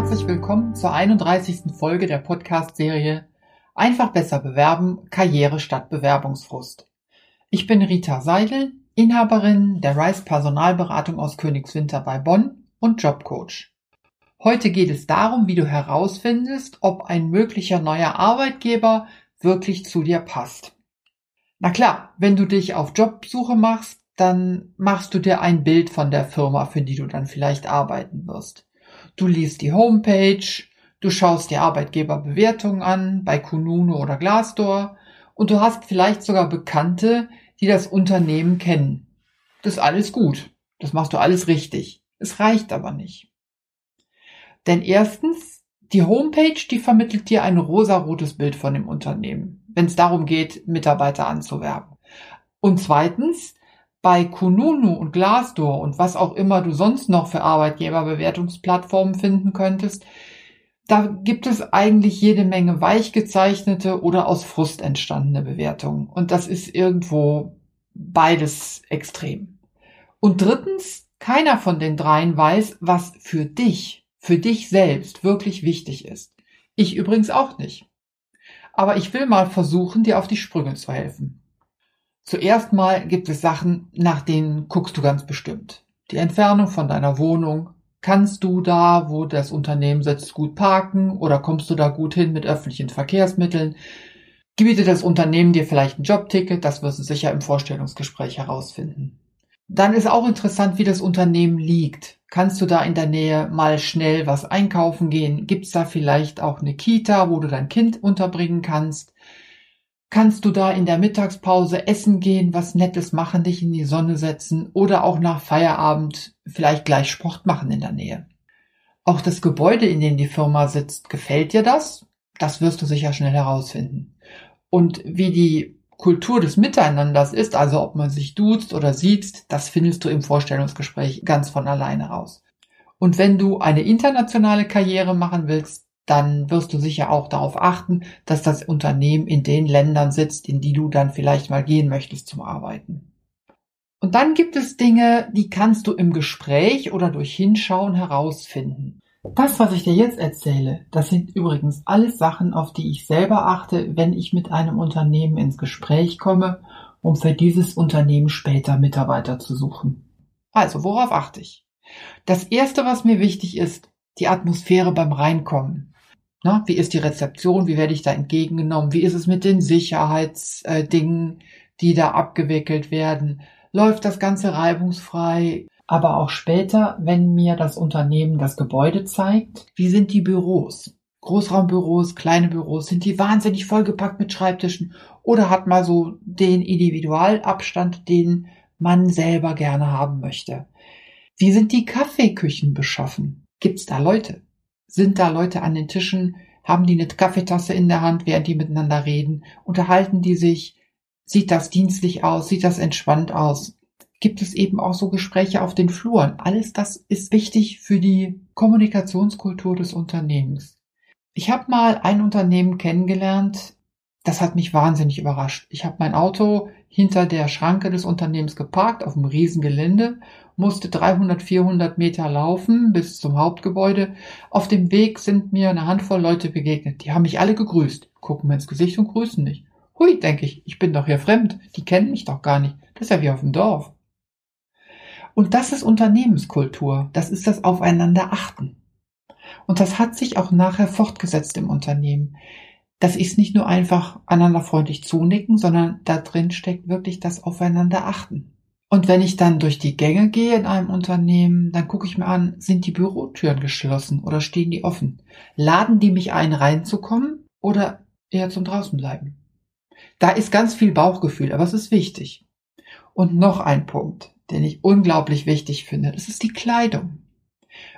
herzlich willkommen zur 31. Folge der Podcast-Serie Einfach besser bewerben, Karriere statt Bewerbungsfrust. Ich bin Rita Seidel, Inhaberin der Rice Personalberatung aus Königswinter bei Bonn und Jobcoach. Heute geht es darum, wie du herausfindest, ob ein möglicher neuer Arbeitgeber wirklich zu dir passt. Na klar, wenn du dich auf Jobsuche machst, dann machst du dir ein Bild von der Firma, für die du dann vielleicht arbeiten wirst. Du liest die Homepage, du schaust dir Arbeitgeberbewertungen an bei Kununu oder Glassdoor und du hast vielleicht sogar Bekannte, die das Unternehmen kennen. Das ist alles gut. Das machst du alles richtig. Es reicht aber nicht. Denn erstens, die Homepage, die vermittelt dir ein rosarotes Bild von dem Unternehmen, wenn es darum geht, Mitarbeiter anzuwerben. Und zweitens, bei Kununu und Glassdoor und was auch immer du sonst noch für Arbeitgeberbewertungsplattformen finden könntest, da gibt es eigentlich jede Menge weich gezeichnete oder aus Frust entstandene Bewertungen. Und das ist irgendwo beides extrem. Und drittens, keiner von den dreien weiß, was für dich, für dich selbst wirklich wichtig ist. Ich übrigens auch nicht. Aber ich will mal versuchen, dir auf die Sprünge zu helfen. Zuerst mal gibt es Sachen, nach denen guckst du ganz bestimmt. Die Entfernung von deiner Wohnung. Kannst du da, wo das Unternehmen sitzt, gut parken oder kommst du da gut hin mit öffentlichen Verkehrsmitteln? Gebietet das Unternehmen dir vielleicht ein Jobticket? Das wirst du sicher im Vorstellungsgespräch herausfinden. Dann ist auch interessant, wie das Unternehmen liegt. Kannst du da in der Nähe mal schnell was einkaufen gehen? Gibt's da vielleicht auch eine Kita, wo du dein Kind unterbringen kannst? Kannst du da in der Mittagspause essen gehen, was Nettes machen, dich in die Sonne setzen oder auch nach Feierabend vielleicht gleich Sport machen in der Nähe. Auch das Gebäude, in dem die Firma sitzt, gefällt dir das? Das wirst du sicher schnell herausfinden. Und wie die Kultur des Miteinanders ist, also ob man sich duzt oder sieht, das findest du im Vorstellungsgespräch ganz von alleine raus. Und wenn du eine internationale Karriere machen willst, dann wirst du sicher auch darauf achten, dass das Unternehmen in den Ländern sitzt, in die du dann vielleicht mal gehen möchtest zum Arbeiten. Und dann gibt es Dinge, die kannst du im Gespräch oder durch Hinschauen herausfinden. Das, was ich dir jetzt erzähle, das sind übrigens alles Sachen, auf die ich selber achte, wenn ich mit einem Unternehmen ins Gespräch komme, um für dieses Unternehmen später Mitarbeiter zu suchen. Also, worauf achte ich? Das erste, was mir wichtig ist, die Atmosphäre beim Reinkommen. Na, wie ist die Rezeption? Wie werde ich da entgegengenommen? Wie ist es mit den Sicherheitsdingen, die da abgewickelt werden? Läuft das Ganze reibungsfrei? Aber auch später, wenn mir das Unternehmen das Gebäude zeigt, wie sind die Büros? Großraumbüros, kleine Büros, sind die wahnsinnig vollgepackt mit Schreibtischen oder hat man so den Individualabstand, den man selber gerne haben möchte? Wie sind die Kaffeeküchen beschaffen? Gibt's da Leute? Sind da Leute an den Tischen? Haben die eine Kaffeetasse in der Hand, während die miteinander reden? Unterhalten die sich? Sieht das dienstlich aus? Sieht das entspannt aus? Gibt es eben auch so Gespräche auf den Fluren? Alles das ist wichtig für die Kommunikationskultur des Unternehmens. Ich habe mal ein Unternehmen kennengelernt, das hat mich wahnsinnig überrascht. Ich habe mein Auto hinter der Schranke des Unternehmens geparkt auf einem riesen Gelände musste 300, 400 Meter laufen bis zum Hauptgebäude. Auf dem Weg sind mir eine Handvoll Leute begegnet. Die haben mich alle gegrüßt, gucken mir ins Gesicht und grüßen mich. Hui, denke ich, ich bin doch hier fremd. Die kennen mich doch gar nicht. Das ist ja wie auf dem Dorf. Und das ist Unternehmenskultur. Das ist das Aufeinander-Achten. Und das hat sich auch nachher fortgesetzt im Unternehmen. Das ist nicht nur einfach einander freundlich zunicken, sondern da drin steckt wirklich das Aufeinander-Achten. Und wenn ich dann durch die Gänge gehe in einem Unternehmen, dann gucke ich mir an, sind die Bürotüren geschlossen oder stehen die offen? Laden die mich ein, reinzukommen oder eher zum draußenbleiben? Da ist ganz viel Bauchgefühl, aber es ist wichtig. Und noch ein Punkt, den ich unglaublich wichtig finde, das ist die Kleidung.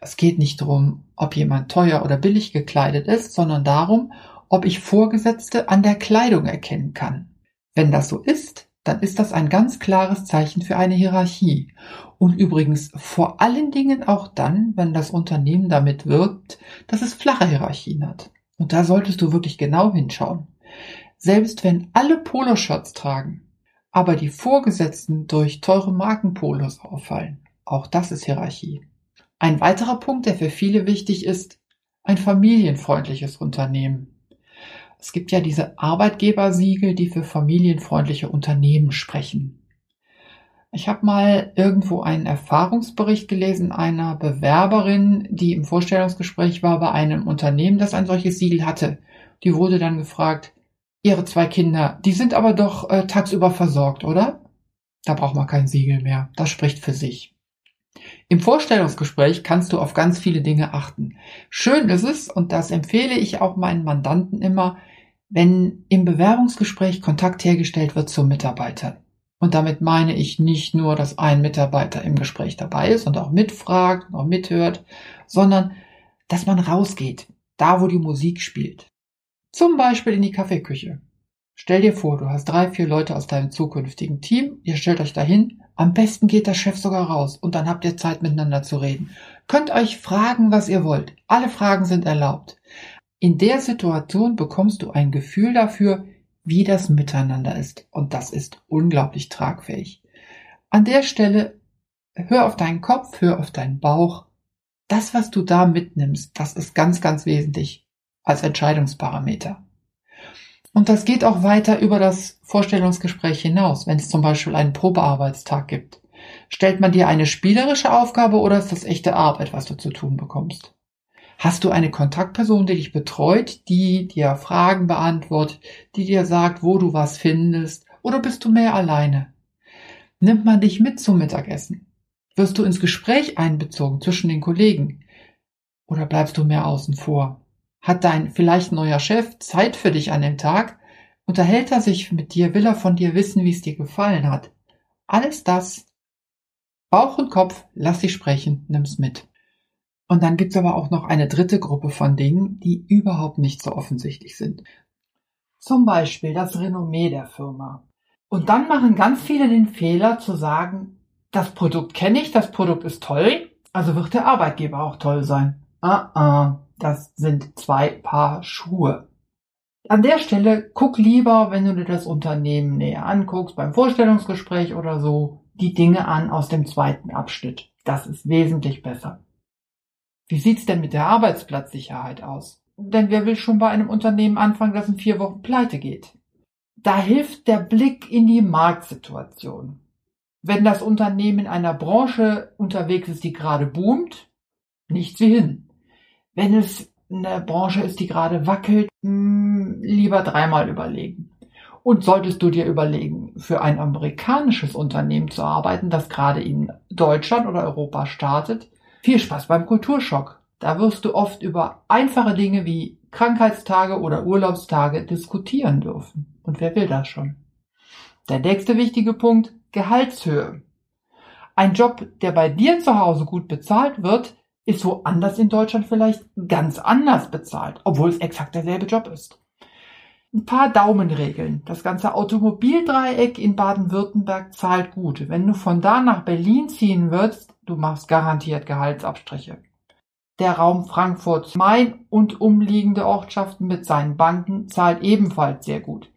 Es geht nicht darum, ob jemand teuer oder billig gekleidet ist, sondern darum, ob ich Vorgesetzte an der Kleidung erkennen kann. Wenn das so ist, dann ist das ein ganz klares Zeichen für eine Hierarchie. Und übrigens vor allen Dingen auch dann, wenn das Unternehmen damit wirkt, dass es flache Hierarchien hat. Und da solltest du wirklich genau hinschauen. Selbst wenn alle Poloshirts tragen, aber die Vorgesetzten durch teure Markenpolos auffallen, auch das ist Hierarchie. Ein weiterer Punkt, der für viele wichtig ist, ein familienfreundliches Unternehmen. Es gibt ja diese Arbeitgebersiegel, die für familienfreundliche Unternehmen sprechen. Ich habe mal irgendwo einen Erfahrungsbericht gelesen einer Bewerberin, die im Vorstellungsgespräch war bei einem Unternehmen, das ein solches Siegel hatte. Die wurde dann gefragt, Ihre zwei Kinder, die sind aber doch äh, tagsüber versorgt, oder? Da braucht man kein Siegel mehr. Das spricht für sich. Im Vorstellungsgespräch kannst du auf ganz viele Dinge achten. Schön ist es, und das empfehle ich auch meinen Mandanten immer, wenn im Bewerbungsgespräch Kontakt hergestellt wird zum Mitarbeiter. Und damit meine ich nicht nur, dass ein Mitarbeiter im Gespräch dabei ist und auch mitfragt und auch mithört, sondern dass man rausgeht, da wo die Musik spielt. Zum Beispiel in die Kaffeeküche. Stell dir vor, du hast drei, vier Leute aus deinem zukünftigen Team, ihr stellt euch dahin, am besten geht der Chef sogar raus und dann habt ihr Zeit miteinander zu reden. Könnt euch fragen, was ihr wollt. Alle Fragen sind erlaubt. In der Situation bekommst du ein Gefühl dafür, wie das Miteinander ist und das ist unglaublich tragfähig. An der Stelle hör auf deinen Kopf, hör auf deinen Bauch. Das, was du da mitnimmst, das ist ganz, ganz wesentlich als Entscheidungsparameter. Und das geht auch weiter über das Vorstellungsgespräch hinaus, wenn es zum Beispiel einen Probearbeitstag gibt. Stellt man dir eine spielerische Aufgabe oder ist das echte Arbeit, was du zu tun bekommst? Hast du eine Kontaktperson, die dich betreut, die dir Fragen beantwortet, die dir sagt, wo du was findest, oder bist du mehr alleine? Nimmt man dich mit zum Mittagessen? Wirst du ins Gespräch einbezogen zwischen den Kollegen? Oder bleibst du mehr außen vor? Hat dein vielleicht neuer Chef Zeit für dich an dem Tag? Unterhält er sich mit dir? Will er von dir wissen, wie es dir gefallen hat? Alles das. Bauch und Kopf, lass sie sprechen, nimm's mit. Und dann gibt's aber auch noch eine dritte Gruppe von Dingen, die überhaupt nicht so offensichtlich sind. Zum Beispiel das Renommee der Firma. Und dann machen ganz viele den Fehler zu sagen, das Produkt kenne ich, das Produkt ist toll, also wird der Arbeitgeber auch toll sein. Ah, ah. Das sind zwei Paar Schuhe. An der Stelle guck lieber, wenn du dir das Unternehmen näher anguckst, beim Vorstellungsgespräch oder so, die Dinge an aus dem zweiten Abschnitt. Das ist wesentlich besser. Wie sieht's denn mit der Arbeitsplatzsicherheit aus? Denn wer will schon bei einem Unternehmen anfangen, das in vier Wochen pleite geht? Da hilft der Blick in die Marktsituation. Wenn das Unternehmen in einer Branche unterwegs ist, die gerade boomt, nichts wie hin. Wenn es eine Branche ist, die gerade wackelt, mh, hm, lieber dreimal überlegen. Und solltest du dir überlegen, für ein amerikanisches Unternehmen zu arbeiten, das gerade in Deutschland oder Europa startet, viel Spaß beim Kulturschock. Da wirst du oft über einfache Dinge wie Krankheitstage oder Urlaubstage diskutieren dürfen. Und wer will das schon? Der nächste wichtige Punkt, Gehaltshöhe. Ein Job, der bei dir zu Hause gut bezahlt wird, ist woanders in Deutschland vielleicht ganz anders bezahlt, obwohl es exakt derselbe Job ist. Ein paar Daumenregeln. Das ganze Automobildreieck in Baden-Württemberg zahlt gut. Wenn du von da nach Berlin ziehen würdest, du machst garantiert Gehaltsabstriche. Der Raum Frankfurt Main und umliegende Ortschaften mit seinen Banken zahlt ebenfalls sehr gut.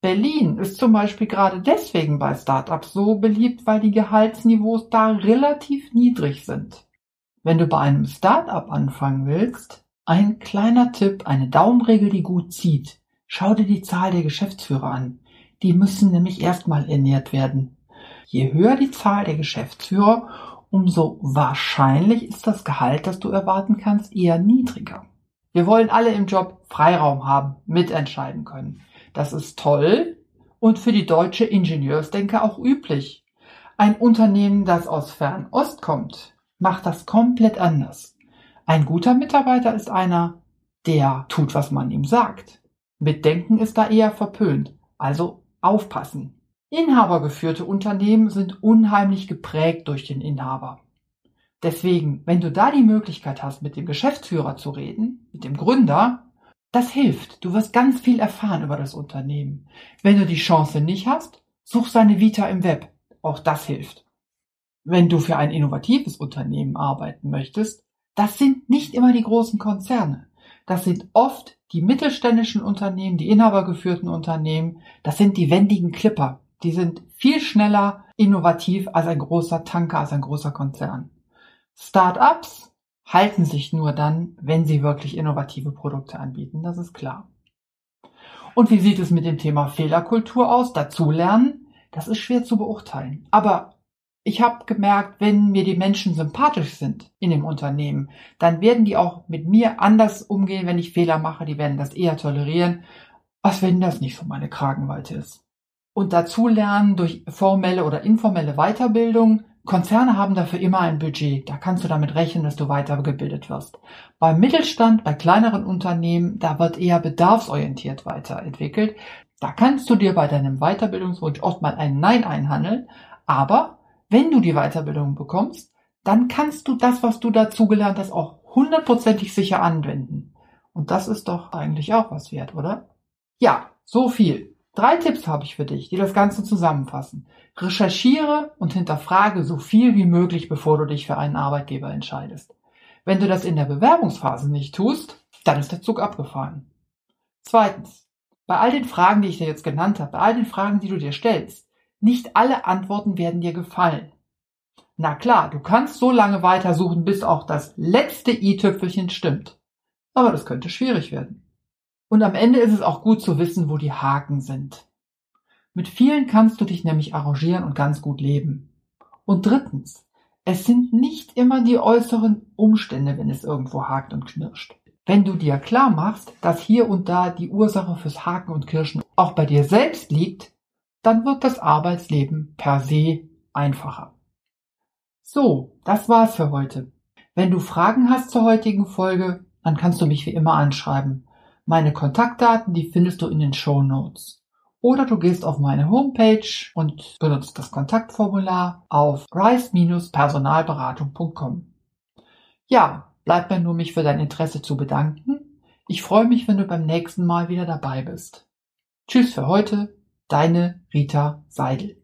Berlin ist zum Beispiel gerade deswegen bei Startups so beliebt, weil die Gehaltsniveaus da relativ niedrig sind. Wenn du bei einem Start-up anfangen willst, ein kleiner Tipp, eine Daumenregel, die gut zieht. Schau dir die Zahl der Geschäftsführer an. Die müssen nämlich erstmal ernährt werden. Je höher die Zahl der Geschäftsführer, umso wahrscheinlich ist das Gehalt, das du erwarten kannst, eher niedriger. Wir wollen alle im Job Freiraum haben, mitentscheiden können. Das ist toll und für die deutsche Ingenieursdenke auch üblich. Ein Unternehmen, das aus Fernost kommt, macht das komplett anders. Ein guter Mitarbeiter ist einer, der tut, was man ihm sagt. Mitdenken ist da eher verpönt. Also aufpassen. Inhabergeführte Unternehmen sind unheimlich geprägt durch den Inhaber. Deswegen, wenn du da die Möglichkeit hast, mit dem Geschäftsführer zu reden, mit dem Gründer, das hilft. Du wirst ganz viel erfahren über das Unternehmen. Wenn du die Chance nicht hast, such seine Vita im Web. Auch das hilft. Wenn du für ein innovatives Unternehmen arbeiten möchtest, das sind nicht immer die großen Konzerne. Das sind oft die mittelständischen Unternehmen, die inhabergeführten Unternehmen. Das sind die wendigen Clipper. Die sind viel schneller innovativ als ein großer Tanker, als ein großer Konzern. Startups halten sich nur dann, wenn sie wirklich innovative Produkte anbieten, das ist klar. Und wie sieht es mit dem Thema Fehlerkultur aus? Dazulernen? Das ist schwer zu beurteilen. Aber ich habe gemerkt, wenn mir die Menschen sympathisch sind in dem Unternehmen, dann werden die auch mit mir anders umgehen, wenn ich Fehler mache. Die werden das eher tolerieren, als wenn das nicht so meine Kragenweite ist. Und dazulernen durch formelle oder informelle Weiterbildung Konzerne haben dafür immer ein Budget. Da kannst du damit rechnen, dass du weitergebildet wirst. Beim Mittelstand, bei kleineren Unternehmen, da wird eher bedarfsorientiert weiterentwickelt. Da kannst du dir bei deinem Weiterbildungswunsch oft mal ein Nein einhandeln. Aber wenn du die Weiterbildung bekommst, dann kannst du das, was du dazugelernt hast, auch hundertprozentig sicher anwenden. Und das ist doch eigentlich auch was wert, oder? Ja, so viel. Drei Tipps habe ich für dich, die das Ganze zusammenfassen. Recherchiere und hinterfrage so viel wie möglich, bevor du dich für einen Arbeitgeber entscheidest. Wenn du das in der Bewerbungsphase nicht tust, dann ist der Zug abgefahren. Zweitens, bei all den Fragen, die ich dir jetzt genannt habe, bei all den Fragen, die du dir stellst, nicht alle Antworten werden dir gefallen. Na klar, du kannst so lange weitersuchen, bis auch das letzte i-Tüpfelchen stimmt. Aber das könnte schwierig werden. Und am Ende ist es auch gut zu wissen, wo die Haken sind. Mit vielen kannst du dich nämlich arrangieren und ganz gut leben. Und drittens, es sind nicht immer die äußeren Umstände, wenn es irgendwo hakt und knirscht. Wenn du dir klar machst, dass hier und da die Ursache fürs Haken und Kirschen auch bei dir selbst liegt, dann wird das Arbeitsleben per se einfacher. So, das war's für heute. Wenn du Fragen hast zur heutigen Folge, dann kannst du mich wie immer anschreiben. Meine Kontaktdaten, die findest du in den Show Notes. Oder du gehst auf meine Homepage und benutzt das Kontaktformular auf rice-personalberatung.com. Ja, bleibt mir nur mich für dein Interesse zu bedanken. Ich freue mich, wenn du beim nächsten Mal wieder dabei bist. Tschüss für heute, deine Rita Seidel.